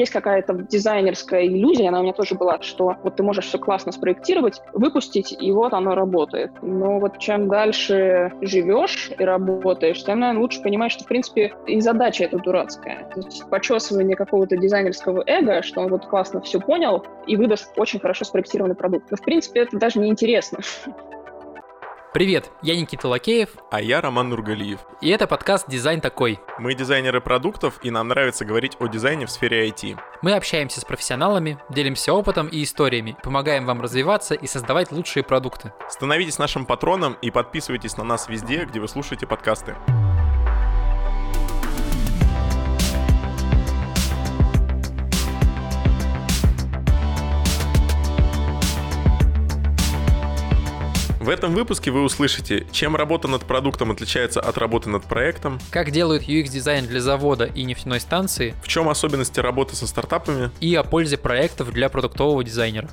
есть какая-то дизайнерская иллюзия, она у меня тоже была, что вот ты можешь все классно спроектировать, выпустить, и вот оно работает. Но вот чем дальше живешь и работаешь, тем, наверное, лучше понимаешь, что, в принципе, и задача эта дурацкая. То есть почесывание какого-то дизайнерского эго, что он вот классно все понял и выдаст очень хорошо спроектированный продукт. Но, в принципе, это даже не интересно. Привет, я Никита Лакеев. А я Роман Нургалиев. И это подкаст «Дизайн такой». Мы дизайнеры продуктов, и нам нравится говорить о дизайне в сфере IT. Мы общаемся с профессионалами, делимся опытом и историями, помогаем вам развиваться и создавать лучшие продукты. Становитесь нашим патроном и подписывайтесь на нас везде, где вы слушаете подкасты. В этом выпуске вы услышите, чем работа над продуктом отличается от работы над проектом, как делают UX-дизайн для завода и нефтяной станции, в чем особенности работы со стартапами. И о пользе проектов для продуктового дизайнера.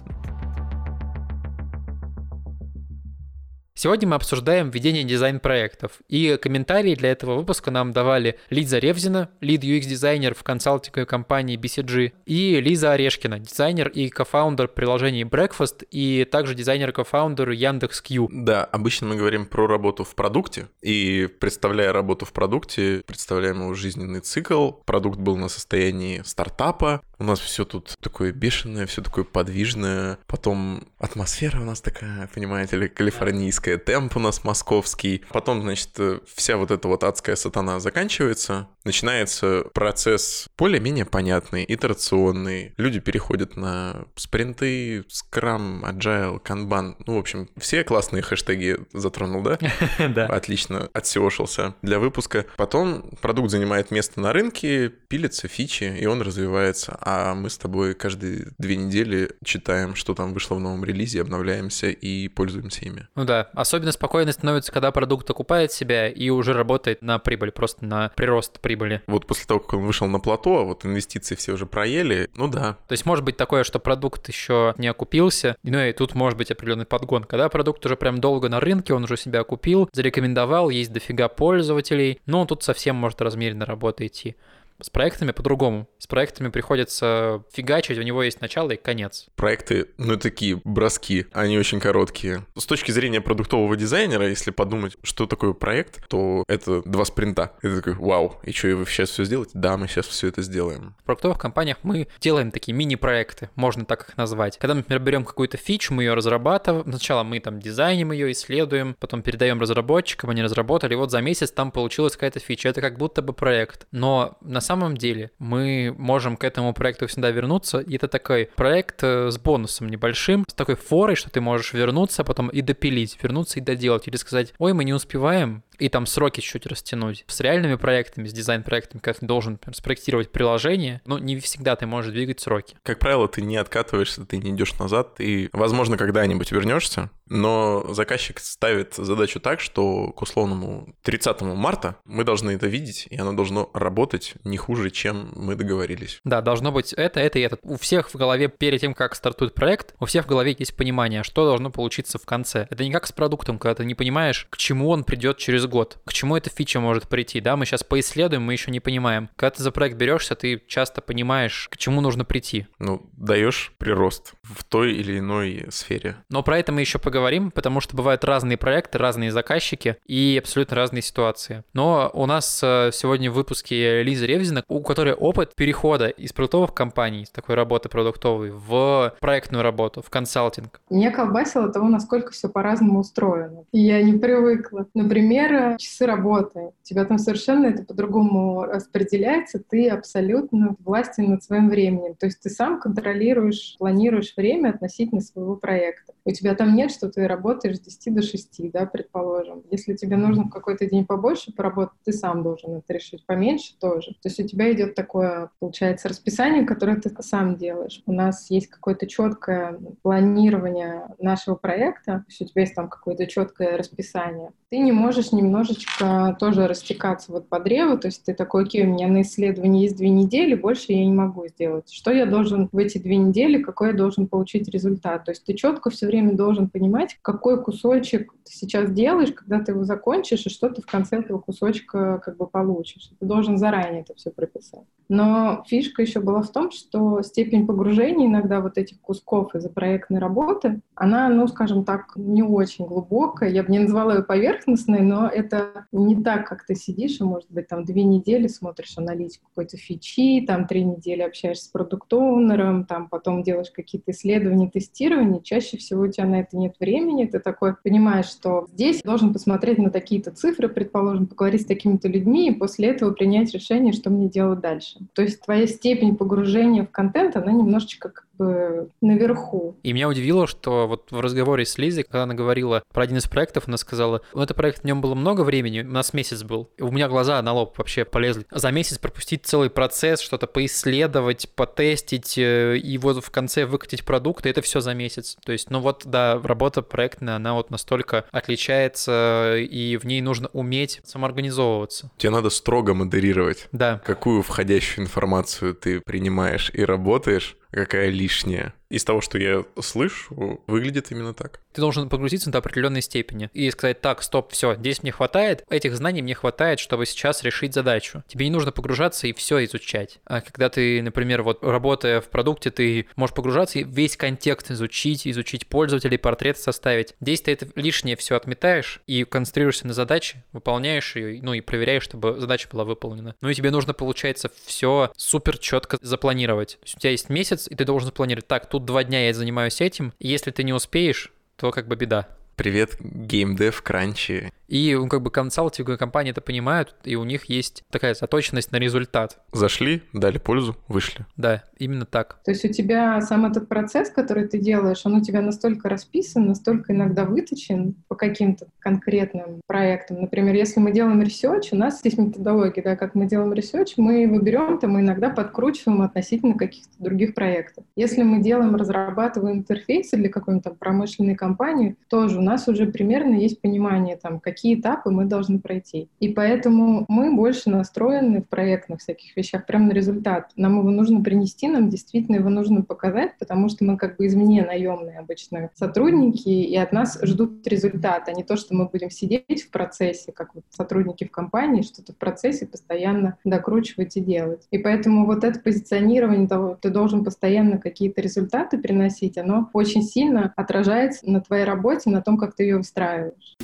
Сегодня мы обсуждаем ведение дизайн-проектов, и комментарии для этого выпуска нам давали Лиза Ревзина, лид UX-дизайнер в консалтинговой компании BCG, и Лиза Орешкина, дизайнер и кофаундер приложения Breakfast, и также дизайнер и кофаундер Яндекс.Кью. Да, обычно мы говорим про работу в продукте, и представляя работу в продукте, представляем его жизненный цикл. Продукт был на состоянии стартапа, у нас все тут такое бешеное, все такое подвижное. Потом атмосфера у нас такая, понимаете ли, калифорнийская, темп у нас московский. Потом, значит, вся вот эта вот адская сатана заканчивается. Начинается процесс более-менее понятный, итерационный. Люди переходят на спринты, скрам, agile, канбан. Ну, в общем, все классные хэштеги затронул, да? Да. Отлично, отсеошился для выпуска. Потом продукт занимает место на рынке, пилится фичи, и он развивается а мы с тобой каждые две недели читаем, что там вышло в новом релизе, обновляемся и пользуемся ими. Ну да, особенно спокойно становится, когда продукт окупает себя и уже работает на прибыль, просто на прирост прибыли. Вот после того, как он вышел на плато, а вот инвестиции все уже проели, ну да. То есть может быть такое, что продукт еще не окупился, ну и тут может быть определенный подгон, когда продукт уже прям долго на рынке, он уже себя окупил, зарекомендовал, есть дофига пользователей, но тут совсем может размеренно работа идти. С проектами по-другому. С проектами приходится фигачить, у него есть начало и конец. Проекты, ну, такие броски, они очень короткие. С точки зрения продуктового дизайнера, если подумать, что такое проект, то это два спринта. Это такой, вау, и что, вы сейчас все сделаете? Да, мы сейчас все это сделаем. В продуктовых компаниях мы делаем такие мини-проекты, можно так их назвать. Когда, например, берем какую-то фичу, мы ее разрабатываем. Сначала мы там дизайним ее, исследуем, потом передаем разработчикам, они разработали, и вот за месяц там получилась какая-то фича. Это как будто бы проект. Но на самом самом деле мы можем к этому проекту всегда вернуться. И это такой проект э, с бонусом небольшим, с такой форой, что ты можешь вернуться, потом и допилить, вернуться и доделать. Или сказать, ой, мы не успеваем, и там сроки чуть растянуть. С реальными проектами, с дизайн-проектами, как ты должен например, спроектировать приложение, но не всегда ты можешь двигать сроки. Как правило, ты не откатываешься, ты не идешь назад, и, возможно, когда-нибудь вернешься, но заказчик ставит задачу так, что к условному 30 марта мы должны это видеть, и оно должно работать не хуже, чем мы договорились. Да, должно быть это, это и это. У всех в голове перед тем, как стартует проект, у всех в голове есть понимание, что должно получиться в конце. Это не как с продуктом, когда ты не понимаешь, к чему он придет через год. К чему эта фича может прийти, да? Мы сейчас поисследуем, мы еще не понимаем. Когда ты за проект берешься, ты часто понимаешь, к чему нужно прийти. Ну, даешь прирост в той или иной сфере. Но про это мы еще поговорим, потому что бывают разные проекты, разные заказчики и абсолютно разные ситуации. Но у нас э, сегодня в выпуске Лиза Ревзина, у которой опыт перехода из продуктовых компаний, из такой работы продуктовой, в проектную работу, в консалтинг. Меня колбасило того, насколько все по-разному устроено. И я не привыкла. Например, часы работы. У тебя там совершенно это по-другому распределяется, ты абсолютно властен над своим временем. То есть ты сам контролируешь, планируешь время относительно своего проекта. У тебя там нет, что ты работаешь с 10 до 6, да, предположим. Если тебе нужно в какой-то день побольше поработать, ты сам должен это решить, поменьше тоже. То есть у тебя идет такое, получается, расписание, которое ты сам делаешь. У нас есть какое-то четкое планирование нашего проекта, то есть у тебя есть там какое-то четкое расписание. Ты не можешь не немножечко тоже растекаться вот по древу, то есть ты такой, окей, у меня на исследование есть две недели, больше я не могу сделать. Что я должен в эти две недели, какой я должен получить результат? То есть ты четко все время должен понимать, какой кусочек ты сейчас делаешь, когда ты его закончишь, и что ты в конце этого кусочка как бы получишь. Ты должен заранее это все прописать. Но фишка еще была в том, что степень погружения иногда вот этих кусков из-за проектной работы, она, ну, скажем так, не очень глубокая. Я бы не назвала ее поверхностной, но это не так, как ты сидишь и, может быть, там две недели смотришь аналитику какой-то фичи, там три недели общаешься с продукт-оунером, там потом делаешь какие-то исследования, тестирования. Чаще всего у тебя на это нет времени. Ты такой понимаешь, что здесь должен посмотреть на такие-то цифры, предположим, поговорить с такими-то людьми, и после этого принять решение, что мне делать дальше. То есть твоя степень погружения в контент, она немножечко как бы наверху. И меня удивило, что вот в разговоре с Лизой, когда она говорила про один из проектов, она сказала, ну, это проект, в нем было много времени, у нас месяц был. И у меня глаза на лоб вообще полезли. За месяц пропустить целый процесс, что-то поисследовать, потестить, э, и вот в конце выкатить продукт, и это все за месяц. То есть, ну вот, да, работа проектная, она вот настолько отличается, и в ней нужно уметь самоорганизовываться. Тебе надо строго модерировать. Да. Какую входящую информацию ты принимаешь и работаешь, какая лишняя из того, что я слышу, выглядит именно так. Ты должен погрузиться до определенной степени и сказать, так, стоп, все, здесь мне хватает, этих знаний мне хватает, чтобы сейчас решить задачу. Тебе не нужно погружаться и все изучать. А когда ты, например, вот работая в продукте, ты можешь погружаться и весь контекст изучить, изучить пользователей, портрет составить. Здесь ты это лишнее все отметаешь и концентрируешься на задаче, выполняешь ее, ну и проверяешь, чтобы задача была выполнена. Ну и тебе нужно, получается, все супер четко запланировать. у тебя есть месяц, и ты должен запланировать, так, тут два дня я занимаюсь этим, если ты не успеешь, то как бы беда. Привет, геймдев, кранчи. И ну, как бы консалтинговые компании это понимают, и у них есть такая заточенность на результат. Зашли, дали пользу, вышли. Да, именно так. То есть у тебя сам этот процесс, который ты делаешь, он у тебя настолько расписан, настолько иногда выточен по каким-то конкретным проектам. Например, если мы делаем ресерч, у нас есть методология, да, как мы делаем ресерч, мы его берем, там мы иногда подкручиваем относительно каких-то других проектов. Если мы делаем, разрабатываем интерфейсы для какой-нибудь промышленной компании, тоже у нас уже примерно есть понимание, там, какие этапы мы должны пройти. И поэтому мы больше настроены в проектных всяких вещах прямо на результат. Нам его нужно принести, нам действительно его нужно показать, потому что мы как бы извне наемные обычно сотрудники, и от нас ждут результат, а не то, что мы будем сидеть в процессе, как вот сотрудники в компании, что-то в процессе постоянно докручивать и делать. И поэтому вот это позиционирование того, ты должен постоянно какие-то результаты приносить, оно очень сильно отражается на твоей работе, на том, как ты ее устраиваешь.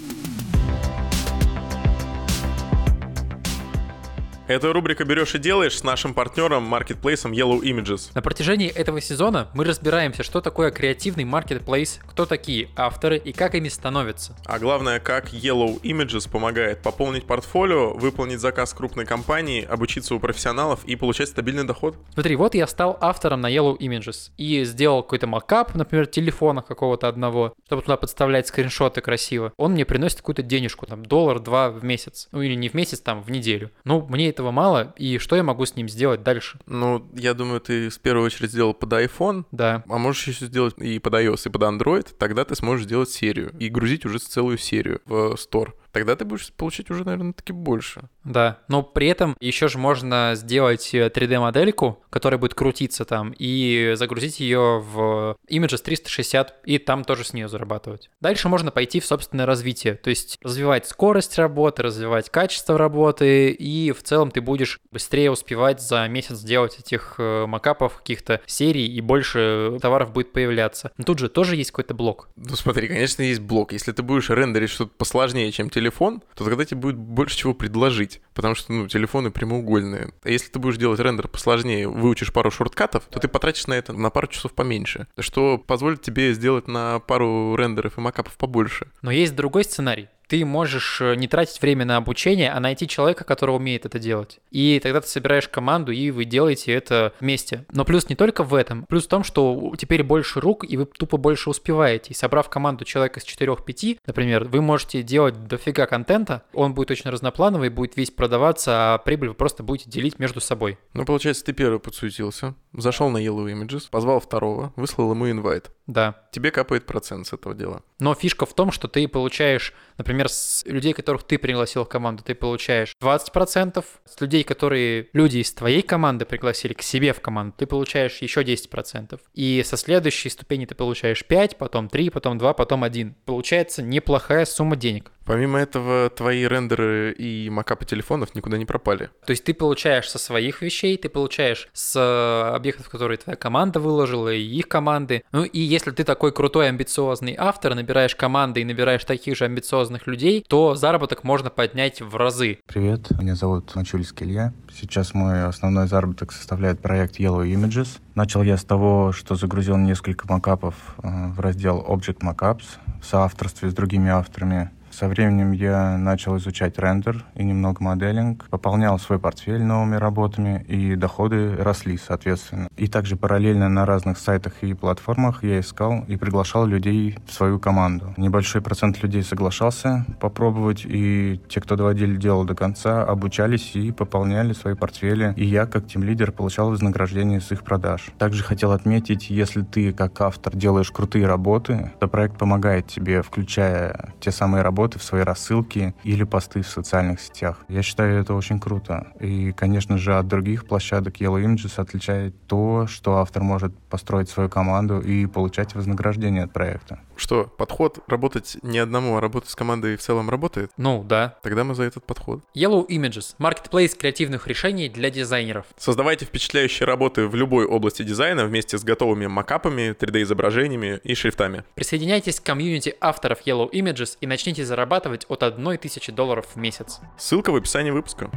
Это рубрика «Берешь и делаешь» с нашим партнером, маркетплейсом Yellow Images. На протяжении этого сезона мы разбираемся, что такое креативный маркетплейс, кто такие авторы и как ими становятся. А главное, как Yellow Images помогает пополнить портфолио, выполнить заказ крупной компании, обучиться у профессионалов и получать стабильный доход. Смотри, вот я стал автором на Yellow Images и сделал какой-то макап, например, телефона какого-то одного, чтобы туда подставлять скриншоты красиво. Он мне приносит какую-то денежку, там, доллар-два в месяц. Ну или не в месяц, там, в неделю. Ну, мне этого мало, и что я могу с ним сделать дальше? Ну, я думаю, ты в первую очередь сделал под iPhone, да. а можешь еще сделать и под iOS, и под Android, тогда ты сможешь сделать серию и грузить уже целую серию в Store тогда ты будешь получать уже, наверное, таки больше. Да, но при этом еще же можно сделать 3D-модельку, э, которая будет крутиться там, и загрузить ее в Images 360, и там тоже с нее зарабатывать. Дальше можно пойти в собственное развитие, то есть развивать скорость работы, развивать качество работы, и в целом ты будешь быстрее успевать за месяц сделать этих э, макапов, каких-то серий, и больше товаров будет появляться. Но тут же тоже есть какой-то блок. Ну смотри, конечно, есть блок. Если ты будешь рендерить что-то посложнее, чем телефон, телефон, то тогда тебе будет больше чего предложить, потому что, ну, телефоны прямоугольные. А если ты будешь делать рендер посложнее, выучишь пару шорткатов, то ты потратишь на это на пару часов поменьше, что позволит тебе сделать на пару рендеров и макапов побольше. Но есть другой сценарий ты можешь э, не тратить время на обучение, а найти человека, который умеет это делать. И тогда ты собираешь команду, и вы делаете это вместе. Но плюс не только в этом. Плюс в том, что теперь больше рук, и вы тупо больше успеваете. И собрав команду человека с 4-5, например, вы можете делать дофига контента, он будет очень разноплановый, будет весь продаваться, а прибыль вы просто будете делить между собой. Ну, получается, ты первый подсуетился, зашел на Yellow Images, позвал второго, выслал ему инвайт. Да. Тебе капает процент с этого дела. Но фишка в том, что ты получаешь, например, с людей, которых ты пригласил в команду, ты получаешь 20%. С людей, которые люди из твоей команды пригласили к себе в команду, ты получаешь еще 10%. И со следующей ступени ты получаешь 5, потом 3, потом 2, потом 1. Получается неплохая сумма денег. Помимо этого, твои рендеры и макапы телефонов никуда не пропали. То есть ты получаешь со своих вещей, ты получаешь с э, объектов, которые твоя команда выложила, и их команды. Ну и если ты такой крутой, амбициозный автор, набираешь команды и набираешь таких же амбициозных людей, то заработок можно поднять в разы. Привет, меня зовут Мачульский Илья. Сейчас мой основной заработок составляет проект Yellow Images. Начал я с того, что загрузил несколько макапов э, в раздел Object Mockups в соавторстве с другими авторами. Со временем я начал изучать рендер и немного моделинг, пополнял свой портфель новыми работами, и доходы росли, соответственно. И также параллельно на разных сайтах и платформах я искал и приглашал людей в свою команду. Небольшой процент людей соглашался попробовать, и те, кто доводили дело до конца, обучались и пополняли свои портфели, и я, как тим-лидер, получал вознаграждение с их продаж. Также хотел отметить, если ты, как автор, делаешь крутые работы, то проект помогает тебе, включая те самые работы, работы в свои рассылки или посты в социальных сетях. Я считаю это очень круто. И, конечно же, от других площадок Yellow Images отличает то, что автор может построить свою команду и получать вознаграждение от проекта. Что, подход работать не одному, а работать с командой в целом работает? Ну, да. Тогда мы за этот подход. Yellow Images – маркетплейс креативных решений для дизайнеров. Создавайте впечатляющие работы в любой области дизайна вместе с готовыми макапами, 3D-изображениями и шрифтами. Присоединяйтесь к комьюнити авторов Yellow Images и начните зарабатывать от 1000 долларов в месяц. Ссылка в описании выпуска.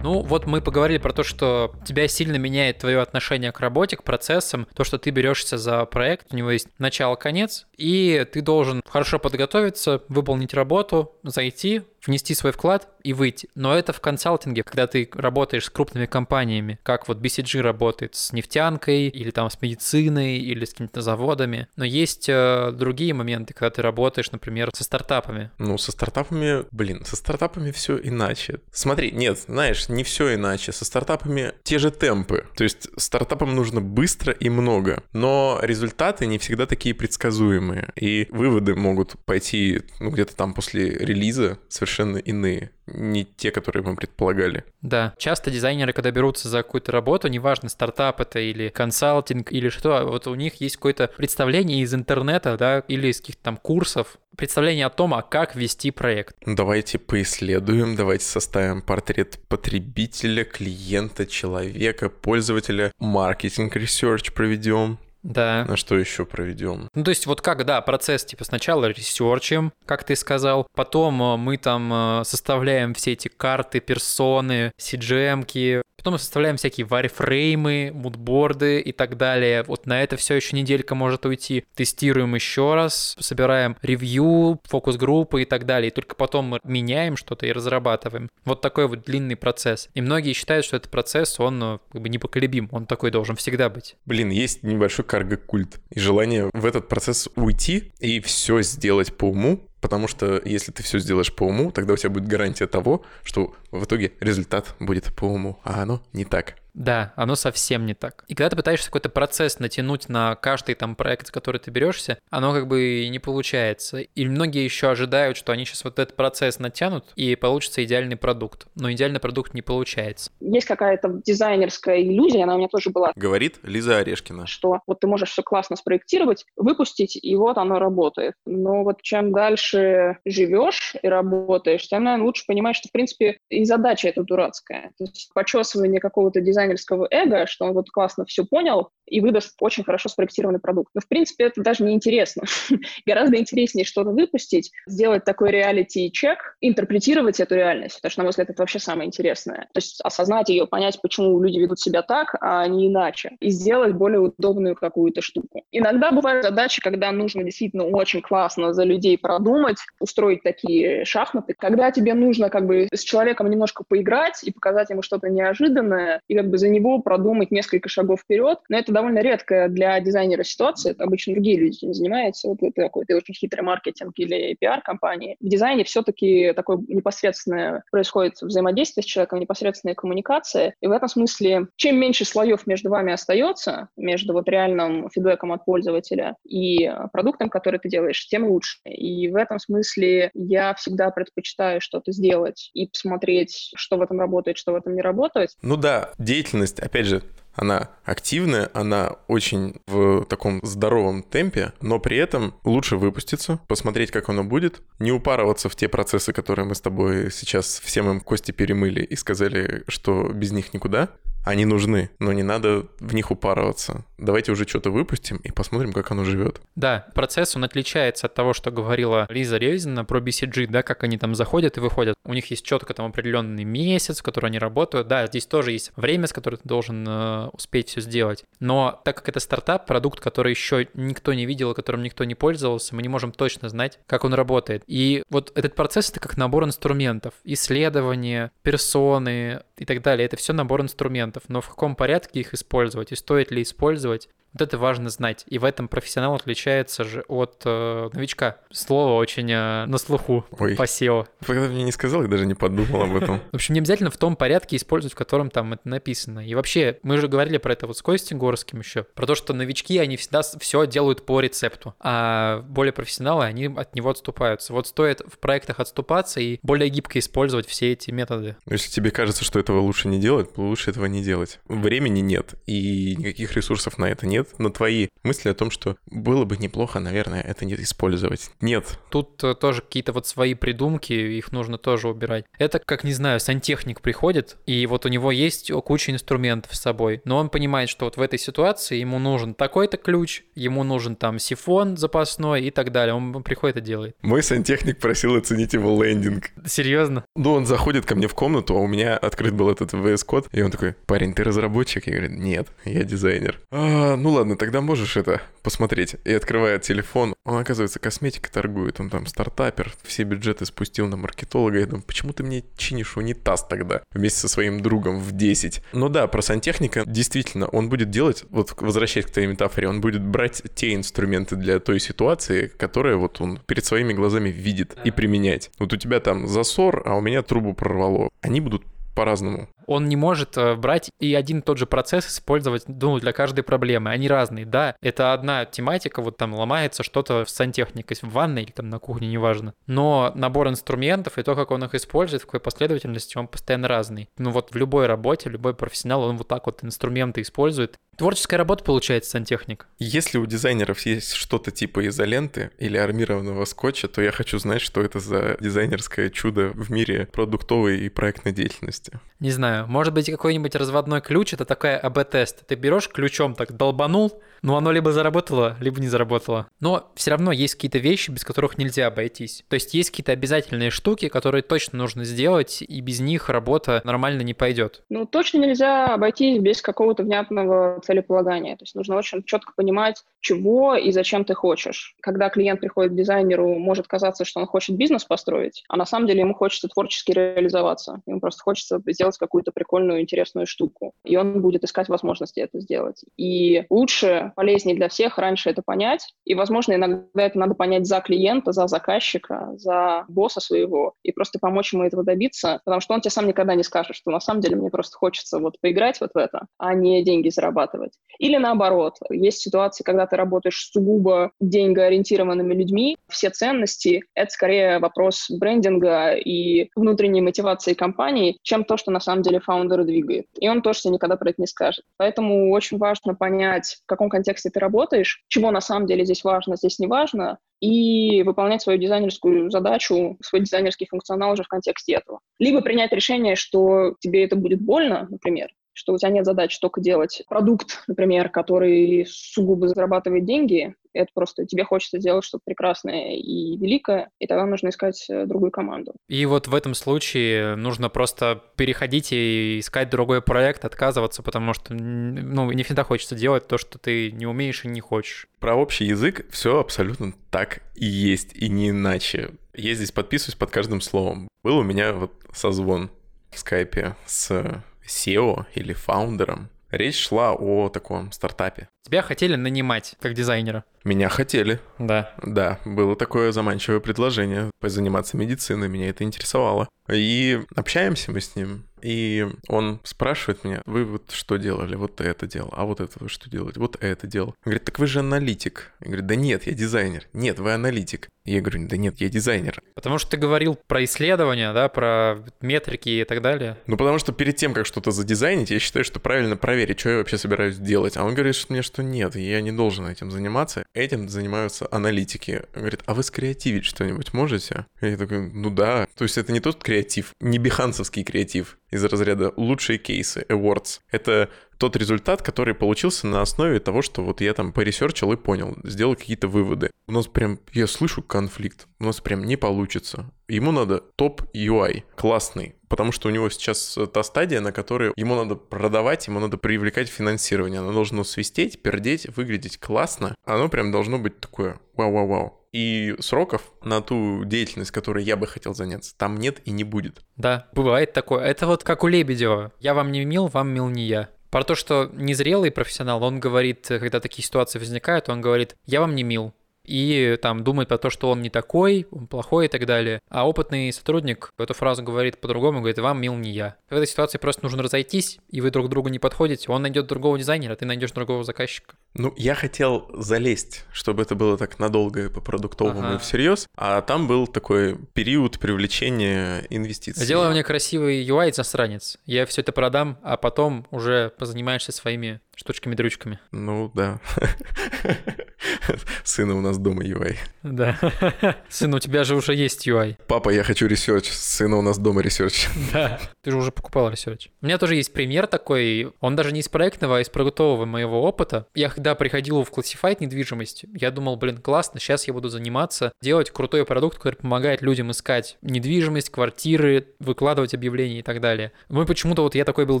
Ну, вот мы поговорили про то, что тебя сильно меняет твое отношение к работе, к процессам, то, что ты берешься за проект, у него есть начало-конец, и ты должен хорошо подготовиться, выполнить работу, зайти, внести свой вклад и выйти. Но это в консалтинге, когда ты работаешь с крупными компаниями, как вот BCG работает с нефтянкой, или там с медициной, или с какими-то заводами. Но есть э, другие моменты, когда ты работаешь, например, со стартапами. Ну, со стартапами, блин, со стартапами все иначе. Смотри, нет, знаешь, не все иначе. Со стартапами те же темпы. То есть стартапам нужно быстро и много, но результаты не всегда такие предсказуемые. И выводы могут пойти ну, где-то там после релиза совершенно совершенно иные, не те, которые мы предполагали. Да, часто дизайнеры, когда берутся за какую-то работу, неважно, стартап это или консалтинг или что, а вот у них есть какое-то представление из интернета, да, или из каких-то там курсов, представление о том, а как вести проект. Давайте поисследуем, давайте составим портрет потребителя, клиента, человека, пользователя, маркетинг-ресерч проведем, да. На что еще проведем? Ну, то есть вот как, да, процесс, типа, сначала ресерчим, как ты сказал, потом э, мы там э, составляем все эти карты, персоны, CJM-ки, Потом мы составляем всякие вайрфреймы, мудборды и так далее. Вот на это все еще неделька может уйти. Тестируем еще раз, собираем ревью, фокус-группы и так далее. И только потом мы меняем что-то и разрабатываем. Вот такой вот длинный процесс. И многие считают, что этот процесс, он э, как бы непоколебим. Он такой должен всегда быть. Блин, есть небольшой карго-культ. И желание в этот процесс уйти и все сделать по уму, Потому что если ты все сделаешь по уму, тогда у тебя будет гарантия того, что в итоге результат будет по уму, а оно не так. Да, оно совсем не так. И когда ты пытаешься какой-то процесс натянуть на каждый там проект, за который ты берешься, оно как бы не получается. И многие еще ожидают, что они сейчас вот этот процесс натянут и получится идеальный продукт. Но идеальный продукт не получается. Есть какая-то дизайнерская иллюзия, она у меня тоже была. Говорит Лиза Орешкина. Что вот ты можешь все классно спроектировать, выпустить, и вот оно работает. Но вот чем дальше живешь и работаешь, тем, наверное, лучше понимаешь, что, в принципе, и задача эта дурацкая. То есть почесывание какого-то дизайна дизайнерского эго, что он вот классно все понял и выдаст очень хорошо спроектированный продукт. Но, в принципе, это даже не интересно. Гораздо интереснее что-то выпустить, сделать такой реалити-чек, интерпретировать эту реальность, потому что, на мой взгляд, это вообще самое интересное. То есть осознать ее, понять, почему люди ведут себя так, а не иначе, и сделать более удобную какую-то штуку. Иногда бывают задачи, когда нужно действительно очень классно за людей продумать, устроить такие шахматы, когда тебе нужно как бы с человеком немножко поиграть и показать ему что-то неожиданное, и как бы бы за него продумать несколько шагов вперед, но это довольно редко для дизайнера ситуация, это обычно другие люди этим занимаются, вот это какой ты очень хитрый маркетинг или пиар-компании. В дизайне все-таки такое непосредственное происходит взаимодействие с человеком, непосредственная коммуникация, и в этом смысле, чем меньше слоев между вами остается, между вот реальным фидбэком от пользователя и продуктом, который ты делаешь, тем лучше. И в этом смысле я всегда предпочитаю что-то сделать и посмотреть, что в этом работает, что в этом не работает. Ну да, деятельность, опять же, она активная, она очень в таком здоровом темпе, но при этом лучше выпуститься, посмотреть, как оно будет, не упарываться в те процессы, которые мы с тобой сейчас всем им кости перемыли и сказали, что без них никуда, они нужны, но не надо в них упарываться. Давайте уже что-то выпустим и посмотрим, как оно живет. Да, процесс, он отличается от того, что говорила Лиза Резина про BCG, да, как они там заходят и выходят. У них есть четко там определенный месяц, в который они работают. Да, здесь тоже есть время, с которым ты должен э, успеть все сделать. Но так как это стартап, продукт, который еще никто не видел, которым никто не пользовался, мы не можем точно знать, как он работает. И вот этот процесс — это как набор инструментов. Исследования, персоны и так далее. Это все набор инструментов инструментов, но в каком порядке их использовать и стоит ли использовать, вот это важно знать. И в этом профессионал отличается же от э, новичка. Слово очень э, на слуху Ой. по SEO. Когда мне не сказал, я даже не подумал об этом. В общем, не обязательно в том порядке использовать, в котором там это написано. И вообще, мы же говорили про это вот с Костей Горским еще, про то, что новички, они всегда все делают по рецепту, а более профессионалы, они от него отступаются. Вот стоит в проектах отступаться и более гибко использовать все эти методы. Если тебе кажется, что этого лучше не делать, лучше этого не делать. Времени нет, и никаких ресурсов на это нет, нет на твои мысли о том, что было бы неплохо, наверное, это не использовать. Нет. Тут э, тоже какие-то вот свои придумки, их нужно тоже убирать. Это, как, не знаю, сантехник приходит, и вот у него есть куча инструментов с собой, но он понимает, что вот в этой ситуации ему нужен такой-то ключ, ему нужен там сифон запасной и так далее. Он приходит и делает. Мой сантехник просил оценить его лендинг. Серьезно? Ну, он заходит ко мне в комнату, а у меня открыт был этот VS-код, и он такой, парень, ты разработчик? Я говорю, нет, я дизайнер. А, ну ладно, тогда можешь это посмотреть. И открывает телефон. Он, оказывается, косметика торгует. Он там стартапер. Все бюджеты спустил на маркетолога. Я думаю, почему ты мне чинишь унитаз тогда? Вместе со своим другом в 10. Ну да, про сантехника действительно он будет делать, вот возвращаясь к твоей метафоре, он будет брать те инструменты для той ситуации, которая вот он перед своими глазами видит и применять. Вот у тебя там засор, а у меня трубу прорвало. Они будут по-разному. Он не может э, брать и один и тот же процесс использовать ну, для каждой проблемы. Они разные, да. Это одна тематика, вот там ломается что-то в сантехнике, в ванной или там на кухне, неважно. Но набор инструментов и то, как он их использует, в какой последовательности, он постоянно разный. Ну вот в любой работе, любой профессионал, он вот так вот инструменты использует. Творческая работа получается сантехник. Если у дизайнеров есть что-то типа изоленты или армированного скотча, то я хочу знать, что это за дизайнерское чудо в мире продуктовой и проектной деятельности. Не знаю, может быть какой-нибудь разводной ключ, это такая АБ-тест. Ты берешь ключом так долбанул, но оно либо заработало, либо не заработало. Но все равно есть какие-то вещи, без которых нельзя обойтись. То есть есть какие-то обязательные штуки, которые точно нужно сделать, и без них работа нормально не пойдет. Ну, точно нельзя обойтись без какого-то внятного целеполагания. То есть нужно очень четко понимать, чего и зачем ты хочешь. Когда клиент приходит к дизайнеру, может казаться, что он хочет бизнес построить, а на самом деле ему хочется творчески реализоваться. Ему просто хочется сделать какую-то прикольную, интересную штуку. И он будет искать возможности это сделать. И лучше полезнее для всех раньше это понять. И, возможно, иногда это надо понять за клиента, за заказчика, за босса своего, и просто помочь ему этого добиться, потому что он тебе сам никогда не скажет, что на самом деле мне просто хочется вот поиграть вот в это, а не деньги зарабатывать. Или наоборот, есть ситуации, когда ты работаешь сугубо деньгоориентированными людьми, все ценности — это скорее вопрос брендинга и внутренней мотивации компании, чем то, что на самом деле фаундер двигает. И он тоже тебе никогда про это не скажет. Поэтому очень важно понять, в каком контексте ты работаешь, чего на самом деле здесь важно, здесь не важно, и выполнять свою дизайнерскую задачу, свой дизайнерский функционал уже в контексте этого. Либо принять решение, что тебе это будет больно, например, что у тебя нет задачи только делать продукт, например, который сугубо зарабатывает деньги, это просто тебе хочется сделать что-то прекрасное и великое, и тогда нужно искать э, другую команду. И вот в этом случае нужно просто переходить и искать другой проект, отказываться, потому что ну, не всегда хочется делать то, что ты не умеешь и не хочешь. Про общий язык все абсолютно так и есть, и не иначе. Я здесь подписываюсь под каждым словом. Был у меня вот созвон в скайпе с SEO или фаундером. Речь шла о таком стартапе. Тебя хотели нанимать как дизайнера. Меня хотели. Да. Да, было такое заманчивое предложение заниматься медициной, меня это интересовало. И общаемся мы с ним, и он спрашивает меня, вы вот что делали, вот это делал, а вот это вы что делаете, вот это делал. Он говорит, так вы же аналитик. Я говорю, да нет, я дизайнер. Нет, вы аналитик. Я говорю, да нет, я дизайнер. Потому что ты говорил про исследования, да, про метрики и так далее. Ну, потому что перед тем, как что-то задизайнить, я считаю, что правильно проверить, что я вообще собираюсь делать. А он говорит что мне, что нет, я не должен этим заниматься. Этим занимаются аналитики. Он говорит, а вы скреативить что-нибудь можете? Я такой, ну да. То есть это не тот креатив, не бихансовский креатив из разряда лучшие кейсы, awards. Это тот результат, который получился на основе того, что вот я там поресерчил и понял, сделал какие-то выводы. У нас прям, я слышу конфликт, у нас прям не получится. Ему надо топ UI, классный, потому что у него сейчас та стадия, на которой ему надо продавать, ему надо привлекать финансирование. Оно должно свистеть, пердеть, выглядеть классно. Оно прям должно быть такое вау-вау-вау. И сроков на ту деятельность, которой я бы хотел заняться, там нет и не будет. Да, бывает такое. Это вот как у Лебедева. Я вам не мил, вам мил не я. Про то, что незрелый профессионал, он говорит, когда такие ситуации возникают, он говорит, я вам не мил, и там думает про то, что он не такой, он плохой и так далее. А опытный сотрудник эту фразу говорит по-другому, говорит, вам мил не я. В этой ситуации просто нужно разойтись, и вы друг другу не подходите. Он найдет другого дизайнера, ты найдешь другого заказчика. Ну, я хотел залезть, чтобы это было так надолго и по-продуктовому ага. и всерьез, а там был такой период привлечения инвестиций. Сделай мне красивый UI, засранец. Я все это продам, а потом уже позанимаешься своими штучками-дрючками. Ну, да. Сына у нас дома UI. Да. Сын, у тебя же уже есть UI. Папа, я хочу ресерч. Сына у нас дома ресерч. Да. Ты же уже покупал ресерч. У меня тоже есть пример такой. Он даже не из проектного, а из продуктового моего опыта. Я когда приходил в Classified недвижимость, я думал, блин, классно, сейчас я буду заниматься, делать крутой продукт, который помогает людям искать недвижимость, квартиры, выкладывать объявления и так далее. Ну и почему-то вот я такой был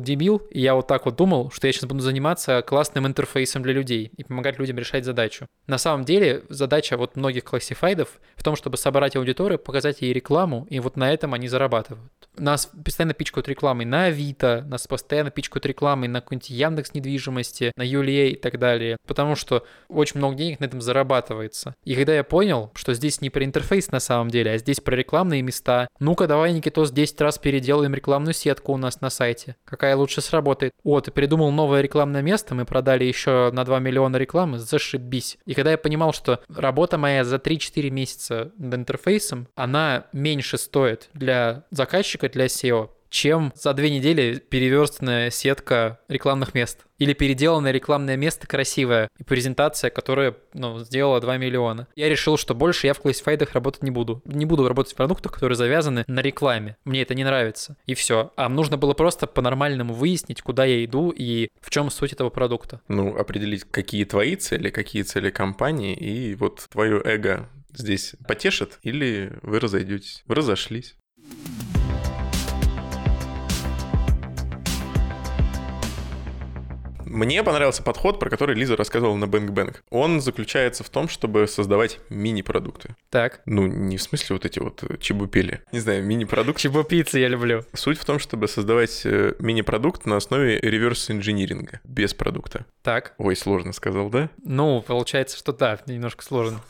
дебил, и я вот так вот думал, что я сейчас буду заниматься классным интерфейсом для людей и помогать людям решать задачу. На самом деле задача вот многих классифайдов в том, чтобы собрать аудиторию, показать ей рекламу, и вот на этом они зарабатывают. Нас постоянно пичкают рекламой на Авито, нас постоянно пичкают рекламой на какой-нибудь Яндекс недвижимости, на Юлия и так далее, потому что очень много денег на этом зарабатывается. И когда я понял, что здесь не про интерфейс на самом деле, а здесь про рекламные места, ну-ка давай, Никитос, 10 раз переделаем рекламную сетку у нас на сайте. Какая лучше сработает? О, ты придумал новое рекламное место, мы продали еще на 2 миллиона рекламы, зашибись. И когда я понимал, что работа моя за 3-4 месяца над интерфейсом, она меньше стоит для заказчика, для SEO, чем за две недели переверстанная сетка рекламных мест. Или переделанное рекламное место красивое и презентация, которая ну, сделала 2 миллиона. Я решил, что больше я в классифайдах работать не буду. Не буду работать в продуктах, которые завязаны на рекламе. Мне это не нравится. И все. А нужно было просто по-нормальному выяснить, куда я иду и в чем суть этого продукта. Ну, определить, какие твои цели, какие цели компании, и вот твое эго здесь потешит, или вы разойдетесь. Вы разошлись. Мне понравился подход, про который Лиза рассказывала на Bang Bang. Он заключается в том, чтобы создавать мини-продукты. Так. Ну, не в смысле вот эти вот чебупели. Не знаю, мини-продукт. Чебупицы я люблю. Суть в том, чтобы создавать э, мини-продукт на основе реверс-инжиниринга, без продукта. Так. Ой, сложно сказал, да? Ну, получается, что да, немножко сложно.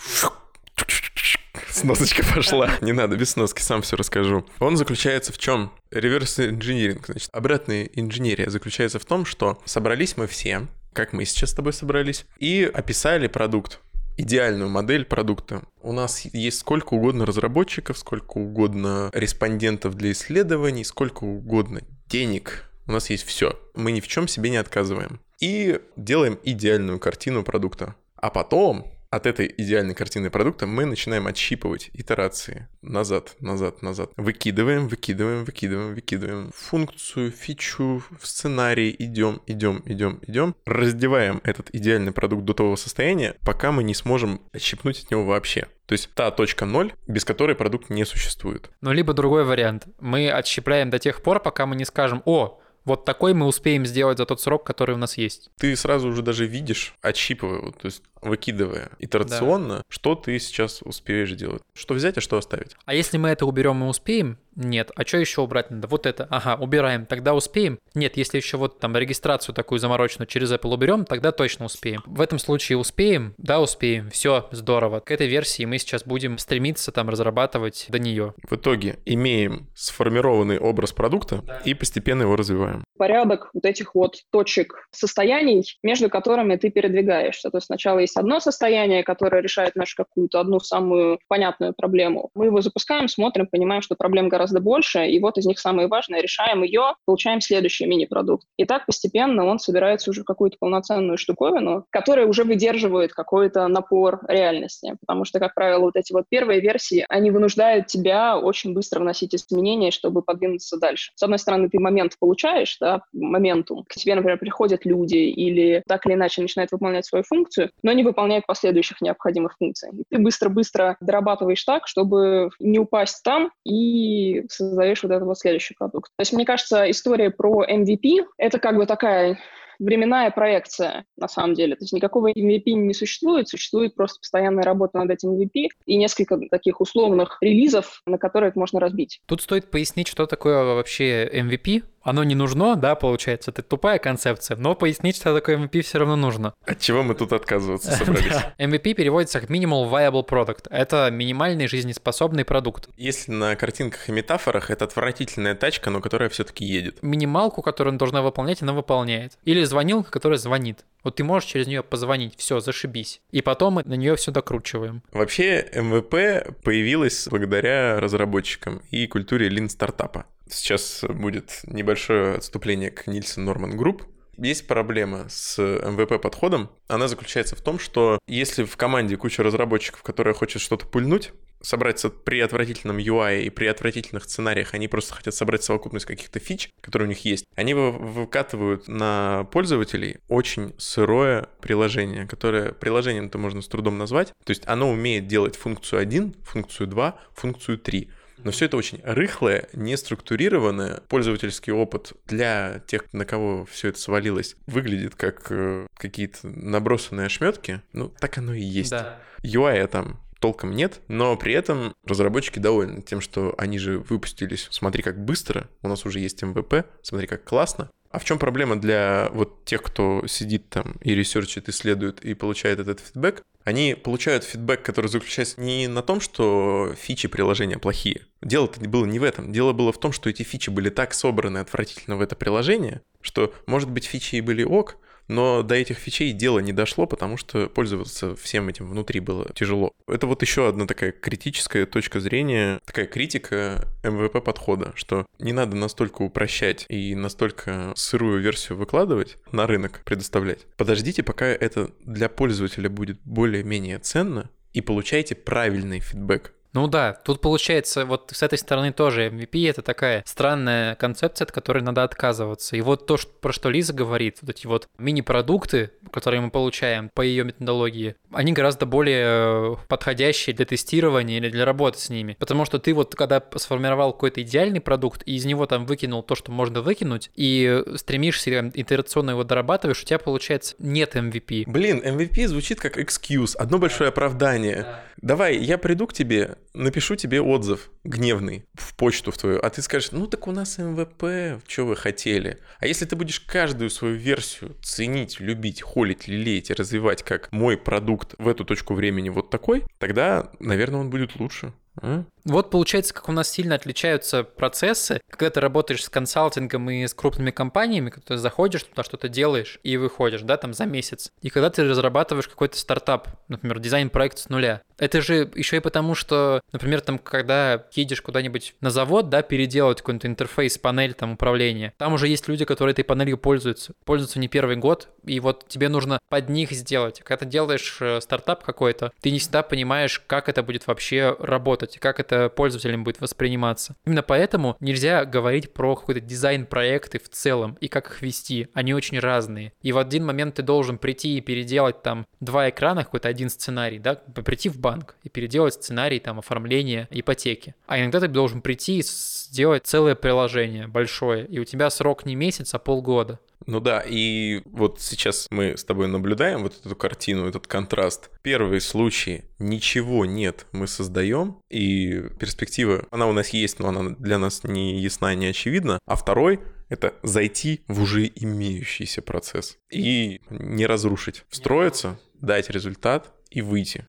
Сносочка пошла. Не надо, без сноски, сам все расскажу. Он заключается в чем? Реверс инжиниринг, значит, обратная инженерия заключается в том, что собрались мы все, как мы сейчас с тобой собрались, и описали продукт идеальную модель продукта. У нас есть сколько угодно разработчиков, сколько угодно респондентов для исследований, сколько угодно денег. У нас есть все. Мы ни в чем себе не отказываем. И делаем идеальную картину продукта. А потом от этой идеальной картины продукта мы начинаем отщипывать итерации назад, назад, назад. Выкидываем, выкидываем, выкидываем, выкидываем функцию, фичу, в сценарий, идем, идем, идем, идем. Раздеваем этот идеальный продукт до того состояния, пока мы не сможем отщипнуть от него вообще. То есть та точка ноль, без которой продукт не существует. Ну, либо другой вариант. Мы отщипляем до тех пор, пока мы не скажем, о, вот такой мы успеем сделать за тот срок, который у нас есть. Ты сразу уже даже видишь, отщипывая, то есть выкидывая итерационно, что ты сейчас успеешь делать. Что взять, а что оставить. А если мы это уберем и успеем, нет. А что еще убрать надо? Вот это. Ага, убираем. Тогда успеем? Нет, если еще вот там регистрацию такую замороченную через Apple уберем, тогда точно успеем. В этом случае успеем? Да, успеем. Все, здорово. К этой версии мы сейчас будем стремиться там разрабатывать до нее. В итоге имеем сформированный образ продукта да. и постепенно его развиваем. Порядок вот этих вот точек состояний, между которыми ты передвигаешься. То есть сначала есть одно состояние, которое решает нашу какую-то одну самую понятную проблему. Мы его запускаем, смотрим, понимаем, что проблем гораздо больше, и вот из них самое важное, решаем ее, получаем следующий мини-продукт. И так постепенно он собирается уже в какую-то полноценную штуковину, которая уже выдерживает какой-то напор реальности. Потому что, как правило, вот эти вот первые версии, они вынуждают тебя очень быстро вносить изменения, чтобы подвинуться дальше. С одной стороны, ты момент получаешь, да, моментум. К тебе, например, приходят люди или так или иначе начинают выполнять свою функцию, но не выполняют последующих необходимых функций. И ты быстро-быстро дорабатываешь так, чтобы не упасть там и создаешь вот этот вот следующий продукт. То есть, мне кажется, история про MVP — это как бы такая временная проекция, на самом деле. То есть никакого MVP не существует, существует просто постоянная работа над этим MVP и несколько таких условных релизов, на которые это можно разбить. Тут стоит пояснить, что такое вообще MVP, оно не нужно, да, получается, это тупая концепция, но пояснить, что такое MVP все равно нужно. От чего мы тут отказываться собрались? MVP переводится как Minimal Viable Product. Это минимальный жизнеспособный продукт. Если на картинках и метафорах, это отвратительная тачка, но которая все-таки едет. Минималку, которую она должна выполнять, она выполняет. Или звонилка, которая звонит. Вот ты можешь через нее позвонить, все, зашибись. И потом мы на нее все докручиваем. Вообще, MVP появилась благодаря разработчикам и культуре lean стартапа. Сейчас будет небольшое отступление к Nielsen Norman Group. Есть проблема с MVP-подходом. Она заключается в том, что если в команде куча разработчиков, которые хочет что-то пульнуть, собраться при отвратительном UI и при отвратительных сценариях, они просто хотят собрать совокупность каких-то фич, которые у них есть, они выкатывают на пользователей очень сырое приложение, которое приложением-то можно с трудом назвать. То есть оно умеет делать функцию 1, функцию 2, функцию 3. Но все это очень рыхлое, неструктурированное. Пользовательский опыт для тех, на кого все это свалилось, выглядит как э, какие-то набросанные ошметки. Ну, так оно и есть. Да. UI там толком нет, но при этом разработчики довольны тем, что они же выпустились, смотри, как быстро, у нас уже есть MVP, смотри, как классно. А в чем проблема для вот тех, кто сидит там и ресерчит, исследует и получает этот фидбэк? Они получают фидбэк, который заключается не на том, что фичи приложения плохие. Дело-то было не в этом. Дело было в том, что эти фичи были так собраны отвратительно в это приложение, что, может быть, фичи и были ок, но до этих фичей дело не дошло, потому что пользоваться всем этим внутри было тяжело. Это вот еще одна такая критическая точка зрения, такая критика MVP подхода, что не надо настолько упрощать и настолько сырую версию выкладывать на рынок, предоставлять. Подождите, пока это для пользователя будет более-менее ценно, и получайте правильный фидбэк. Ну да, тут получается вот с этой стороны тоже MVP это такая странная концепция, от которой надо отказываться. И вот то, что, про что Лиза говорит, вот эти вот мини-продукты, которые мы получаем по ее методологии, они гораздо более подходящие для тестирования или для работы с ними. Потому что ты вот когда сформировал какой-то идеальный продукт и из него там выкинул то, что можно выкинуть, и стремишься итерационно его дорабатываешь, у тебя получается нет MVP. Блин, MVP звучит как excuse, одно большое оправдание. Да. Давай, я приду к тебе, напишу тебе отзыв гневный в почту в твою, а ты скажешь, ну так у нас MVP, что вы хотели? А если ты будешь каждую свою версию ценить, любить, холить, лелеять и развивать как мой продукт в эту точку времени вот такой, тогда, наверное, он будет лучше. А? Вот получается, как у нас сильно отличаются процессы, когда ты работаешь с консалтингом и с крупными компаниями, когда ты заходишь туда, что-то делаешь и выходишь, да, там за месяц. И когда ты разрабатываешь какой-то стартап, например, дизайн-проект с нуля. Это же еще и потому, что, например, там, когда едешь куда-нибудь на завод, да, переделать какой-то интерфейс, панель там управления, там уже есть люди, которые этой панелью пользуются. Пользуются не первый год, и вот тебе нужно под них сделать. Когда ты делаешь э, стартап какой-то, ты не всегда понимаешь, как это будет вообще работать, как это это пользователям будет восприниматься. Именно поэтому нельзя говорить про какой-то дизайн-проекты в целом и как их вести. Они очень разные. И в один момент ты должен прийти и переделать там два экрана, какой-то один сценарий, да, прийти в банк и переделать сценарий там оформления ипотеки. А иногда ты должен прийти и сделать целое приложение большое, и у тебя срок не месяц, а полгода. Ну да, и вот сейчас мы с тобой наблюдаем вот эту картину, этот контраст. Первый случай — ничего нет, мы создаем, и перспектива, она у нас есть, но она для нас не ясна, не очевидна. А второй — это зайти в уже имеющийся процесс и не разрушить, встроиться, дать результат и выйти.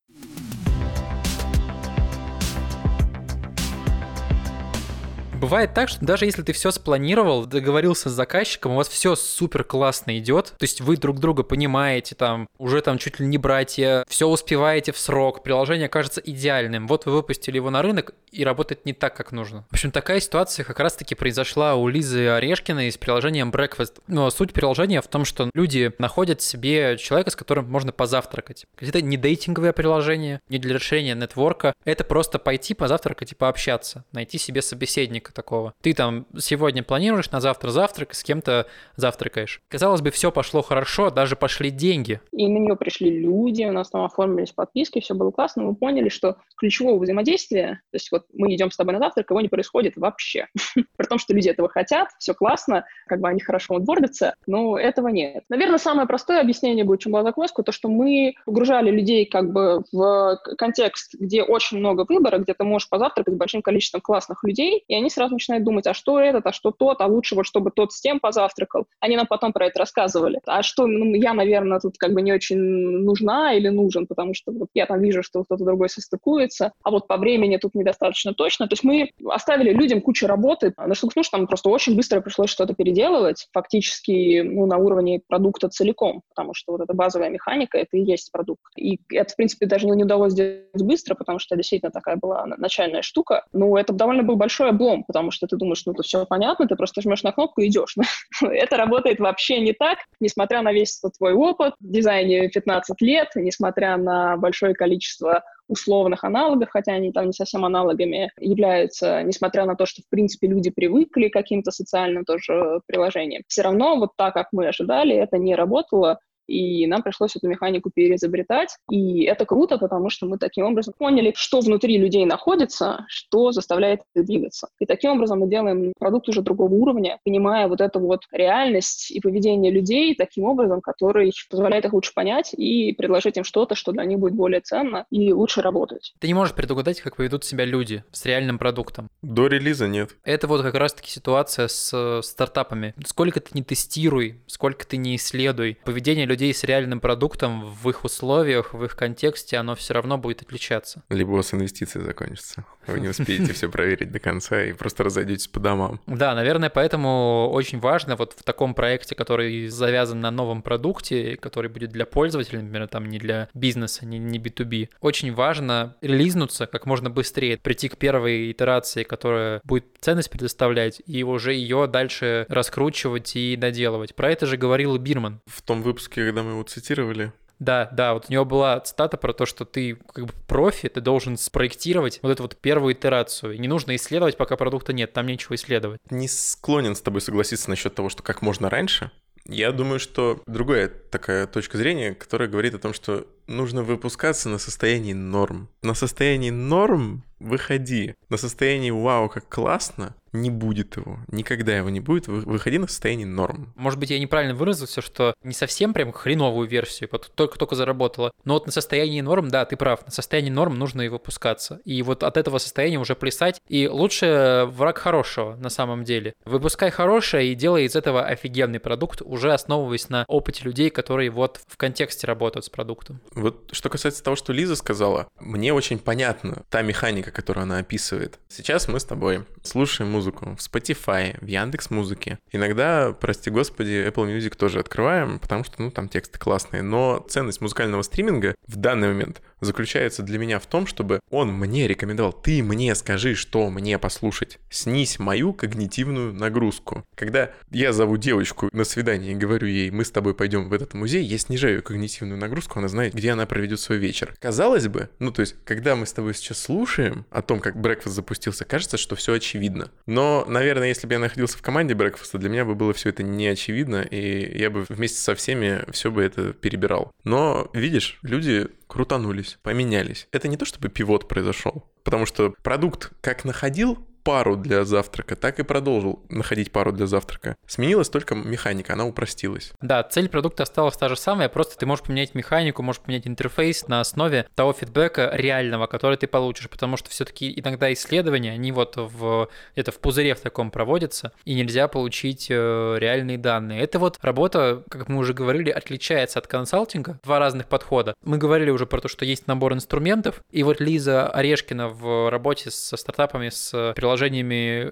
Бывает так, что даже если ты все спланировал, договорился с заказчиком, у вас все супер классно идет, то есть вы друг друга понимаете, там, уже там чуть ли не братья, все успеваете в срок, приложение кажется идеальным, вот вы выпустили его на рынок, и работает не так, как нужно. В общем, такая ситуация как раз-таки произошла у Лизы Орешкиной с приложением Breakfast. Но суть приложения в том, что люди находят себе человека, с которым можно позавтракать. Это не дейтинговое приложение, не для решения нетворка, это просто пойти позавтракать и пообщаться, найти себе собеседника такого. Ты там сегодня планируешь на завтра завтрак, с кем-то завтракаешь. Казалось бы, все пошло хорошо, даже пошли деньги. И на нее пришли люди, у нас там оформились подписки, все было классно, мы поняли, что ключевого взаимодействия, то есть вот мы идем с тобой на завтрак, его не происходит вообще. При том, что люди этого хотят, все классно, как бы они хорошо отбордятся, но этого нет. Наверное, самое простое объяснение будет, чем была закваску, то, что мы погружали людей как бы в контекст, где очень много выбора, где ты можешь позавтракать с большим количеством классных людей, и они сразу начинают думать, а что этот, а что тот, а лучше вот чтобы тот с тем позавтракал. Они нам потом про это рассказывали. А что ну, я, наверное, тут как бы не очень нужна или нужен, потому что вот я там вижу, что кто-то другой состыкуется, а вот по времени тут недостаточно достаточно точно. То есть мы оставили людям кучу работы. Наштукнув, там просто очень быстро пришлось что-то переделывать, фактически ну, на уровне продукта целиком, потому что вот эта базовая механика — это и есть продукт. И это, в принципе, даже не удалось сделать быстро, потому что действительно такая была начальная штука. Но это довольно был большой облом, потому что ты думаешь, ну, это все понятно, ты просто жмешь на кнопку и идешь. это работает вообще не так, несмотря на весь твой опыт в дизайне 15 лет, несмотря на большое количество условных аналогов, хотя они там не совсем аналогами являются, несмотря на то, что, в принципе, люди привыкли к каким-то социальным тоже приложениям. Все равно вот так, как мы ожидали, это не работало, и нам пришлось эту механику переизобретать. И это круто, потому что мы таким образом поняли, что внутри людей находится, что заставляет их двигаться. И таким образом мы делаем продукт уже другого уровня, понимая вот эту вот реальность и поведение людей таким образом, который позволяет их лучше понять и предложить им что-то, что для них будет более ценно и лучше работать. Ты не можешь предугадать, как поведут себя люди с реальным продуктом. До релиза нет. Это вот как раз-таки ситуация с стартапами. Сколько ты не тестируй, сколько ты не исследуй, поведение людей людей с реальным продуктом в их условиях, в их контексте, оно все равно будет отличаться. Либо у вас инвестиции закончатся. Вы не успеете все проверить до конца и просто разойдетесь по домам. Да, наверное, поэтому очень важно вот в таком проекте, который завязан на новом продукте, который будет для пользователя, например, там не для бизнеса, не, не B2B, очень важно релизнуться как можно быстрее, прийти к первой итерации, которая будет ценность предоставлять, и уже ее дальше раскручивать и доделывать. Про это же говорил Бирман. В том выпуске, когда мы его цитировали. Да, да, вот у него была цитата про то, что ты как бы профи, ты должен спроектировать вот эту вот первую итерацию. Не нужно исследовать, пока продукта нет, там нечего исследовать. Не склонен с тобой согласиться насчет того, что как можно раньше. Я думаю, что другая такая точка зрения, которая говорит о том, что нужно выпускаться на состоянии норм. На состоянии норм выходи. На состоянии вау, как классно, не будет его. Никогда его не будет. Выходи на состояние норм. Может быть, я неправильно выразился, что не совсем прям хреновую версию, только-только заработала. Но вот на состоянии норм, да, ты прав, на состоянии норм нужно и выпускаться. И вот от этого состояния уже плясать. И лучше враг хорошего на самом деле. Выпускай хорошее и делай из этого офигенный продукт, уже основываясь на опыте людей, которые вот в контексте работают с продуктом. Вот что касается того, что Лиза сказала, мне очень понятна та механика, которую она описывает. Сейчас мы с тобой слушаем музыку в Spotify, в Яндекс Музыке. Иногда, прости господи, Apple Music тоже открываем, потому что, ну, там тексты классные. Но ценность музыкального стриминга в данный момент заключается для меня в том, чтобы он мне рекомендовал, ты мне скажи, что мне послушать. Снизь мою когнитивную нагрузку. Когда я зову девочку на свидание и говорю ей, мы с тобой пойдем в этот музей, я снижаю ее когнитивную нагрузку, она знает, где она проведет свой вечер. Казалось бы, ну то есть, когда мы с тобой сейчас слушаем о том, как Breakfast запустился, кажется, что все очевидно. Но, наверное, если бы я находился в команде Breakfast, для меня бы было все это не очевидно, и я бы вместе со всеми все бы это перебирал. Но, видишь, люди крутанулись, поменялись. Это не то, чтобы пивот произошел, потому что продукт как находил пару для завтрака, так и продолжил находить пару для завтрака. Сменилась только механика, она упростилась. Да, цель продукта осталась та же самая, просто ты можешь поменять механику, можешь поменять интерфейс на основе того фидбэка реального, который ты получишь, потому что все-таки иногда исследования, они вот в, это в пузыре в таком проводятся, и нельзя получить э, реальные данные. Это вот работа, как мы уже говорили, отличается от консалтинга. Два разных подхода. Мы говорили уже про то, что есть набор инструментов, и вот Лиза Орешкина в работе со стартапами, с приложениями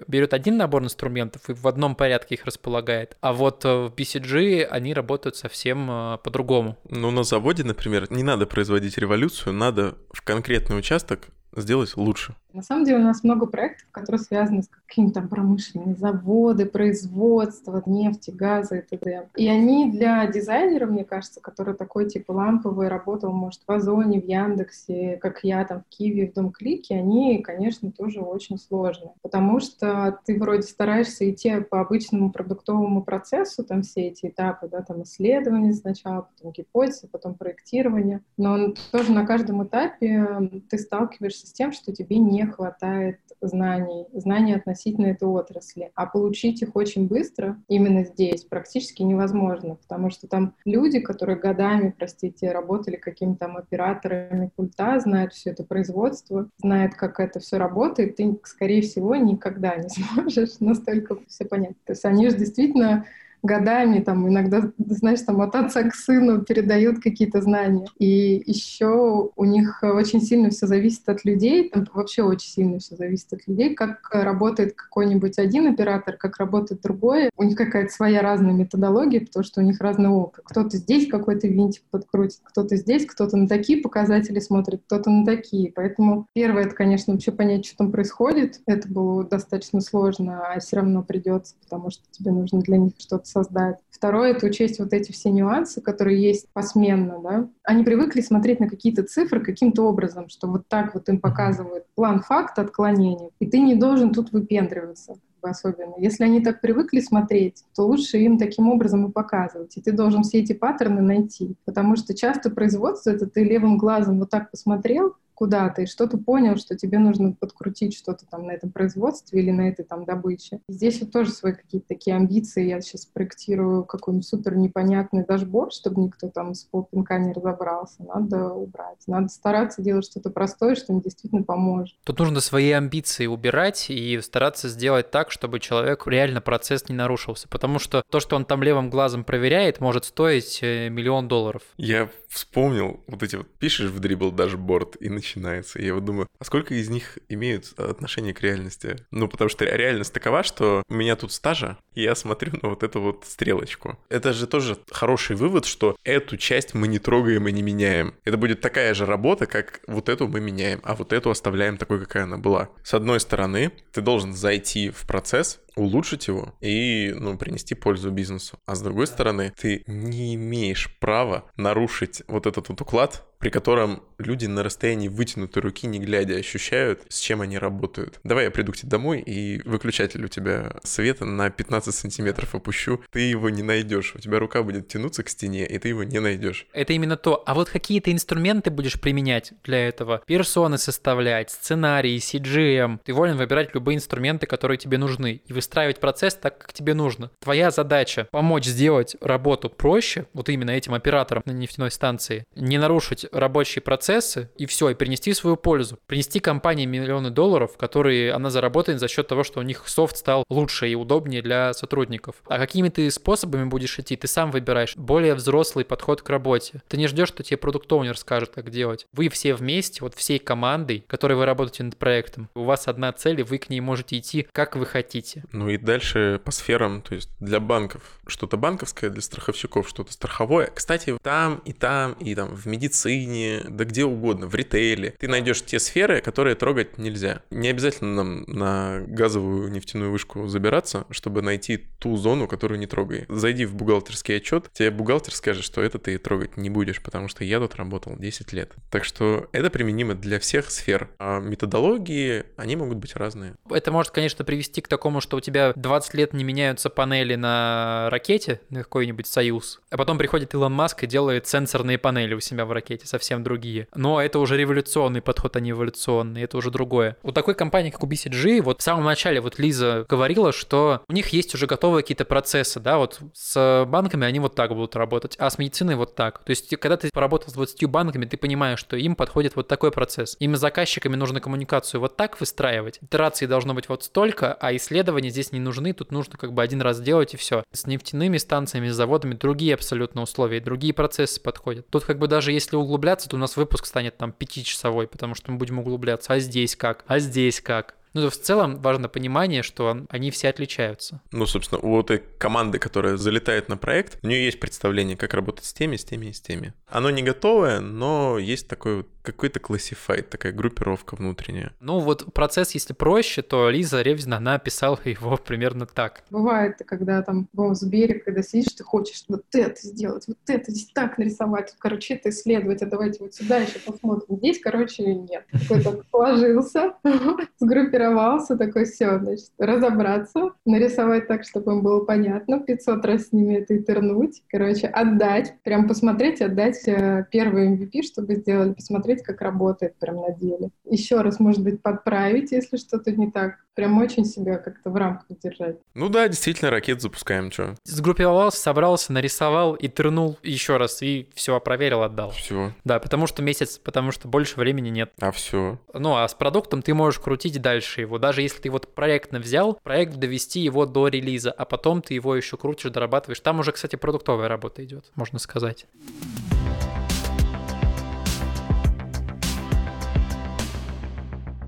берет один набор инструментов и в одном порядке их располагает, а вот в BCG они работают совсем э, по-другому. Ну, на заводе, например, не надо производить революцию, надо в конкретный участок сделать лучше. На самом деле у нас много проектов, которые связаны с какими-то там промышленными заводы, производство нефти, газа и т.д. И они для дизайнера, мне кажется, который такой типа ламповый, работал, может, в Озоне, в Яндексе, как я там в Киеве, в Дом-клике, они, конечно, тоже очень сложные. Потому что ты вроде стараешься идти по обычному продуктовому процессу, там все эти этапы, да, там исследование сначала, потом гипотеза, потом проектирование. Но тоже на каждом этапе ты сталкиваешься с тем, что тебе не хватает знаний, знаний относительно этой отрасли. А получить их очень быстро именно здесь практически невозможно, потому что там люди, которые годами, простите, работали какими-то операторами пульта, знают все это производство, знают, как это все работает, ты, скорее всего, никогда не сможешь настолько все понять. То есть они же действительно годами, там иногда, знаешь, там от отца к сыну передают какие-то знания. И еще у них очень сильно все зависит от людей, там вообще очень сильно все зависит от людей, как работает какой-нибудь один оператор, как работает другой. У них какая-то своя разная методология, потому что у них разный опыт. Кто-то здесь какой-то винтик подкрутит, кто-то здесь, кто-то на такие показатели смотрит, кто-то на такие. Поэтому первое, это, конечно, вообще понять, что там происходит. Это было достаточно сложно, а все равно придется, потому что тебе нужно для них что-то создать. Второе — это учесть вот эти все нюансы, которые есть посменно, да. Они привыкли смотреть на какие-то цифры каким-то образом, что вот так вот им показывают план факта отклонения, и ты не должен тут выпендриваться особенно. Если они так привыкли смотреть, то лучше им таким образом и показывать. И ты должен все эти паттерны найти. Потому что часто производство — это ты левым глазом вот так посмотрел, куда-то, и что-то понял, что тебе нужно подкрутить что-то там на этом производстве или на этой там добыче. Здесь вот тоже свои какие-то такие амбиции. Я сейчас проектирую какой-нибудь супер непонятный дашборд, чтобы никто там с полпинка не разобрался. Надо убрать. Надо стараться делать что-то простое, что им действительно поможет. Тут нужно свои амбиции убирать и стараться сделать так, чтобы человек реально процесс не нарушился. Потому что то, что он там левым глазом проверяет, может стоить э, миллион долларов. Я вспомнил вот эти вот, пишешь в Dribbble дашборд и начинается. Я вот думаю, а сколько из них имеют отношение к реальности? Ну, потому что реальность такова, что у меня тут стажа, и я смотрю на вот эту вот стрелочку. Это же тоже хороший вывод, что эту часть мы не трогаем и не меняем. Это будет такая же работа, как вот эту мы меняем, а вот эту оставляем такой, какая она была. С одной стороны, ты должен зайти в процесс, улучшить его и ну, принести пользу бизнесу. А с другой стороны, ты не имеешь права нарушить вот этот вот уклад, при котором люди на расстоянии вытянутой руки, не глядя, ощущают, с чем они работают. Давай я приду к тебе домой и выключатель у тебя света на 15 сантиметров опущу. Ты его не найдешь. У тебя рука будет тянуться к стене, и ты его не найдешь. Это именно то. А вот какие ты инструменты будешь применять для этого? Персоны составлять, сценарии, CGM. Ты волен выбирать любые инструменты, которые тебе нужны, и выстраивать процесс так, как тебе нужно. Твоя задача помочь сделать работу проще, вот именно этим операторам на нефтяной станции, не нарушить рабочие процессы и все, и принести свою пользу. Принести компании миллионы долларов, которые она заработает за счет того, что у них софт стал лучше и удобнее для сотрудников. А какими ты способами будешь идти, ты сам выбираешь. Более взрослый подход к работе. Ты не ждешь, что тебе продукт-оунер скажет, как делать. Вы все вместе, вот всей командой, которой вы работаете над проектом, у вас одна цель, и вы к ней можете идти, как вы хотите. Ну и дальше по сферам, то есть для банков что-то банковское, для страховщиков что-то страховое. Кстати, там и там, и там в медицине, да где угодно, в ритейле. Ты найдешь те сферы, которые трогать нельзя. Не обязательно нам на газовую нефтяную вышку забираться, чтобы найти ту зону, которую не трогай. Зайди в бухгалтерский отчет, тебе бухгалтер скажет, что это ты трогать не будешь, потому что я тут работал 10 лет. Так что это применимо для всех сфер. А методологии, они могут быть разные. Это может, конечно, привести к такому, что тебя 20 лет не меняются панели на ракете, на какой-нибудь Союз, а потом приходит Илон Маск и делает сенсорные панели у себя в ракете совсем другие. Но это уже революционный подход, а не эволюционный, это уже другое. У такой компании, как у BCG, вот в самом начале вот Лиза говорила, что у них есть уже готовые какие-то процессы, да, вот с банками они вот так будут работать, а с медициной вот так. То есть, когда ты поработал с 20 банками, ты понимаешь, что им подходит вот такой процесс. Им с заказчиками нужно коммуникацию вот так выстраивать, итераций должно быть вот столько, а исследования здесь не нужны, тут нужно как бы один раз сделать и все. С нефтяными станциями, с заводами другие абсолютно условия, другие процессы подходят. Тут как бы даже если углубляться, то у нас выпуск станет там пятичасовой, потому что мы будем углубляться. А здесь как? А здесь как? Ну, в целом важно понимание, что они все отличаются. Ну, собственно, у этой команды, которая залетает на проект, у нее есть представление, как работать с теми, с теми и с теми. Оно не готовое, но есть такой вот какой-то классифайт, такая группировка внутренняя. Ну вот процесс, если проще, то Лиза Ревзина, она описала его примерно так. Бывает, когда там в Сбере, когда сидишь, ты хочешь вот это сделать, вот это здесь так нарисовать, короче, это исследовать, а давайте вот сюда еще посмотрим. Здесь, короче, нет. Какой-то сложился, сгруппировался, такой, все, значит, разобраться, нарисовать так, чтобы им было понятно, 500 раз с ними это итернуть, короче, отдать, прям посмотреть, отдать э, первый MVP, чтобы сделали, посмотреть, посмотреть, как работает прям на деле. Еще раз, может быть, подправить, если что-то не так. Прям очень себя как-то в рамках держать. Ну да, действительно, ракет запускаем, что. Сгруппировался, собрался, нарисовал и трнул еще раз, и все, проверил, отдал. Все. Да, потому что месяц, потому что больше времени нет. А все. Ну, а с продуктом ты можешь крутить дальше его. Даже если ты вот проектно взял, проект довести его до релиза, а потом ты его еще крутишь, дорабатываешь. Там уже, кстати, продуктовая работа идет, можно сказать.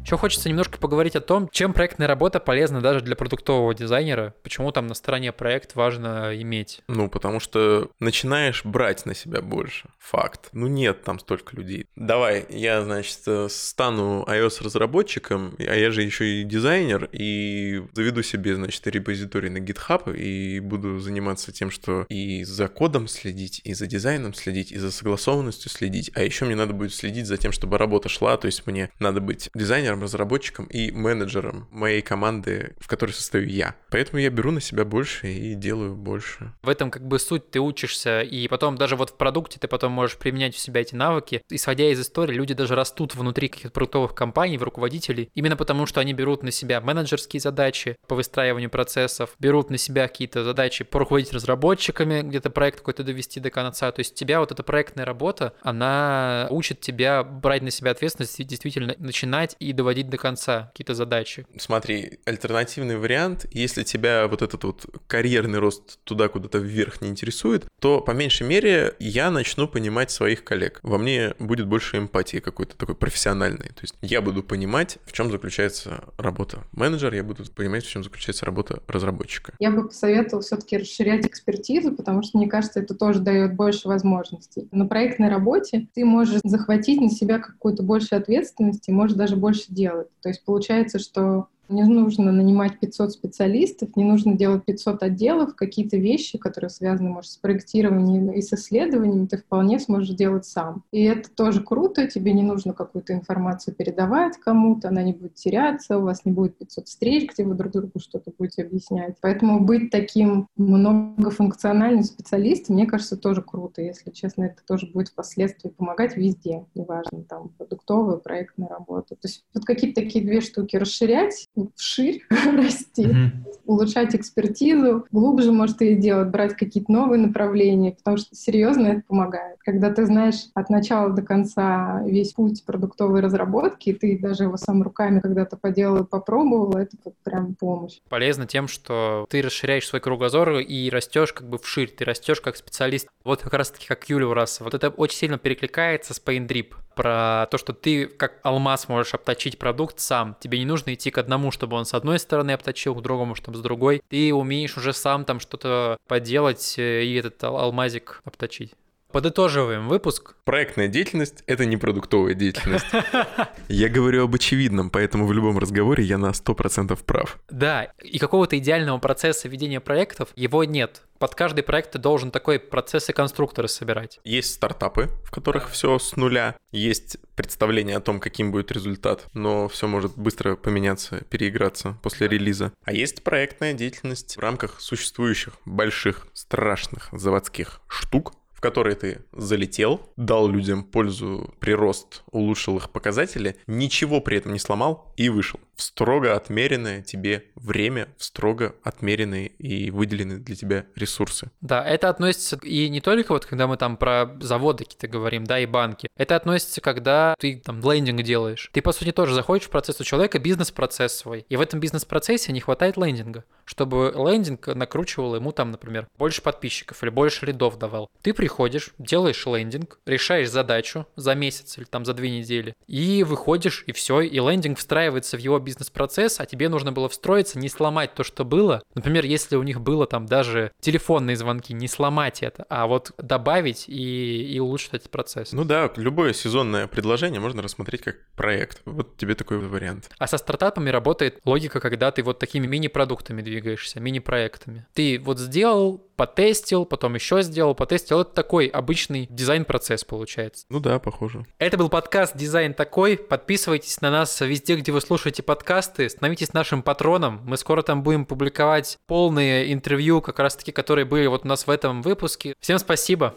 Еще хочется немножко поговорить о том, чем проектная работа полезна даже для продуктового дизайнера, почему там на стороне проект важно иметь. Ну, потому что начинаешь брать на себя больше. Факт. Ну, нет там столько людей. Давай, я, значит, стану iOS-разработчиком, а я же еще и дизайнер, и заведу себе, значит, репозиторий на GitHub и буду заниматься тем, что и за кодом следить, и за дизайном следить, и за согласованностью следить. А еще мне надо будет следить за тем, чтобы работа шла, то есть мне надо быть дизайнером, дизайнером, разработчиком и менеджером моей команды, в которой состою я. Поэтому я беру на себя больше и делаю больше. В этом как бы суть, ты учишься, и потом даже вот в продукте ты потом можешь применять в себя эти навыки. Исходя из истории, люди даже растут внутри каких-то продуктовых компаний, в руководителей, именно потому что они берут на себя менеджерские задачи по выстраиванию процессов, берут на себя какие-то задачи по руководить разработчиками, где-то проект какой-то довести до конца. То есть тебя вот эта проектная работа, она учит тебя брать на себя ответственность действительно начинать и доводить доводить до конца какие-то задачи. Смотри, альтернативный вариант, если тебя вот этот вот карьерный рост туда куда-то вверх не интересует, то по меньшей мере я начну понимать своих коллег. Во мне будет больше эмпатии какой-то такой профессиональной. То есть я буду понимать, в чем заключается работа менеджера, я буду понимать, в чем заключается работа разработчика. Я бы посоветовала все-таки расширять экспертизу, потому что, мне кажется, это тоже дает больше возможностей. На проектной работе ты можешь захватить на себя какую-то больше ответственности, можешь даже больше делать. То есть получается, что не нужно нанимать 500 специалистов, не нужно делать 500 отделов, какие-то вещи, которые связаны, может, с проектированием и с исследованием, ты вполне сможешь делать сам. И это тоже круто, тебе не нужно какую-то информацию передавать кому-то, она не будет теряться, у вас не будет 500 встреч, где вы друг другу что-то будете объяснять. Поэтому быть таким многофункциональным специалистом, мне кажется, тоже круто. Если честно, это тоже будет впоследствии помогать везде, неважно, там, продуктовая, проектная работа. То есть вот какие-то такие две штуки расширять, вширь расти, mm-hmm. улучшать экспертизу, глубже, может, и делать, брать какие-то новые направления, потому что серьезно это помогает. Когда ты знаешь от начала до конца весь путь продуктовой разработки, ты даже его сам руками когда-то поделал и попробовал, это вот прям помощь. Полезно тем, что ты расширяешь свой кругозор и растешь как бы вширь, ты растешь как специалист. Вот как раз-таки как Юля Ураса. Вот это очень сильно перекликается с Paindrip про то, что ты как алмаз можешь обточить продукт сам. Тебе не нужно идти к одному, чтобы он с одной стороны обточил, к другому, чтобы с другой. Ты умеешь уже сам там что-то поделать э, и этот алмазик обточить. Подытоживаем выпуск. Проектная деятельность — это не продуктовая деятельность. Я говорю об очевидном, поэтому в любом разговоре я на 100% прав. Да, и какого-то идеального процесса ведения проектов его нет. Под каждый проект ты должен такой процесс и конструкторы собирать. Есть стартапы, в которых все с нуля. Есть представление о том, каким будет результат, но все может быстро поменяться, переиграться после релиза. А есть проектная деятельность в рамках существующих больших, страшных заводских штук, в который ты залетел, дал людям пользу, прирост, улучшил их показатели, ничего при этом не сломал и вышел в строго отмеренное тебе время, в строго отмеренные и выделенные для тебя ресурсы. Да, это относится и не только вот когда мы там про заводы какие-то говорим, да, и банки. Это относится, когда ты там лендинг делаешь. Ты, по сути, тоже заходишь в процесс у человека, бизнес-процесс свой. И в этом бизнес-процессе не хватает лендинга чтобы лендинг накручивал ему там, например, больше подписчиков или больше лидов давал. Ты приходишь, делаешь лендинг, решаешь задачу за месяц или там за две недели, и выходишь, и все, и лендинг встраивается в его бизнес-процесс, а тебе нужно было встроиться, не сломать то, что было. Например, если у них было там даже телефонные звонки, не сломать это, а вот добавить и, и улучшить этот процесс. Ну да, любое сезонное предложение можно рассмотреть как проект. Вот тебе такой вариант. А со стартапами работает логика, когда ты вот такими мини-продуктами двигаешься, мини-проектами. Ты вот сделал, потестил, потом еще сделал, потестил. Это такой обычный дизайн-процесс получается. Ну да, похоже. Это был подкаст «Дизайн такой». Подписывайтесь на нас везде, где вы слушаете подкасты. Становитесь нашим патроном. Мы скоро там будем публиковать полные интервью, как раз-таки, которые были вот у нас в этом выпуске. Всем спасибо.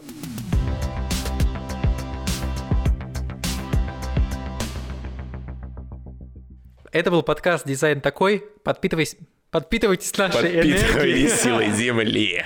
Это был подкаст «Дизайн такой». Подпитывайся, Подпитывайтесь нашей энергией. силой Земли.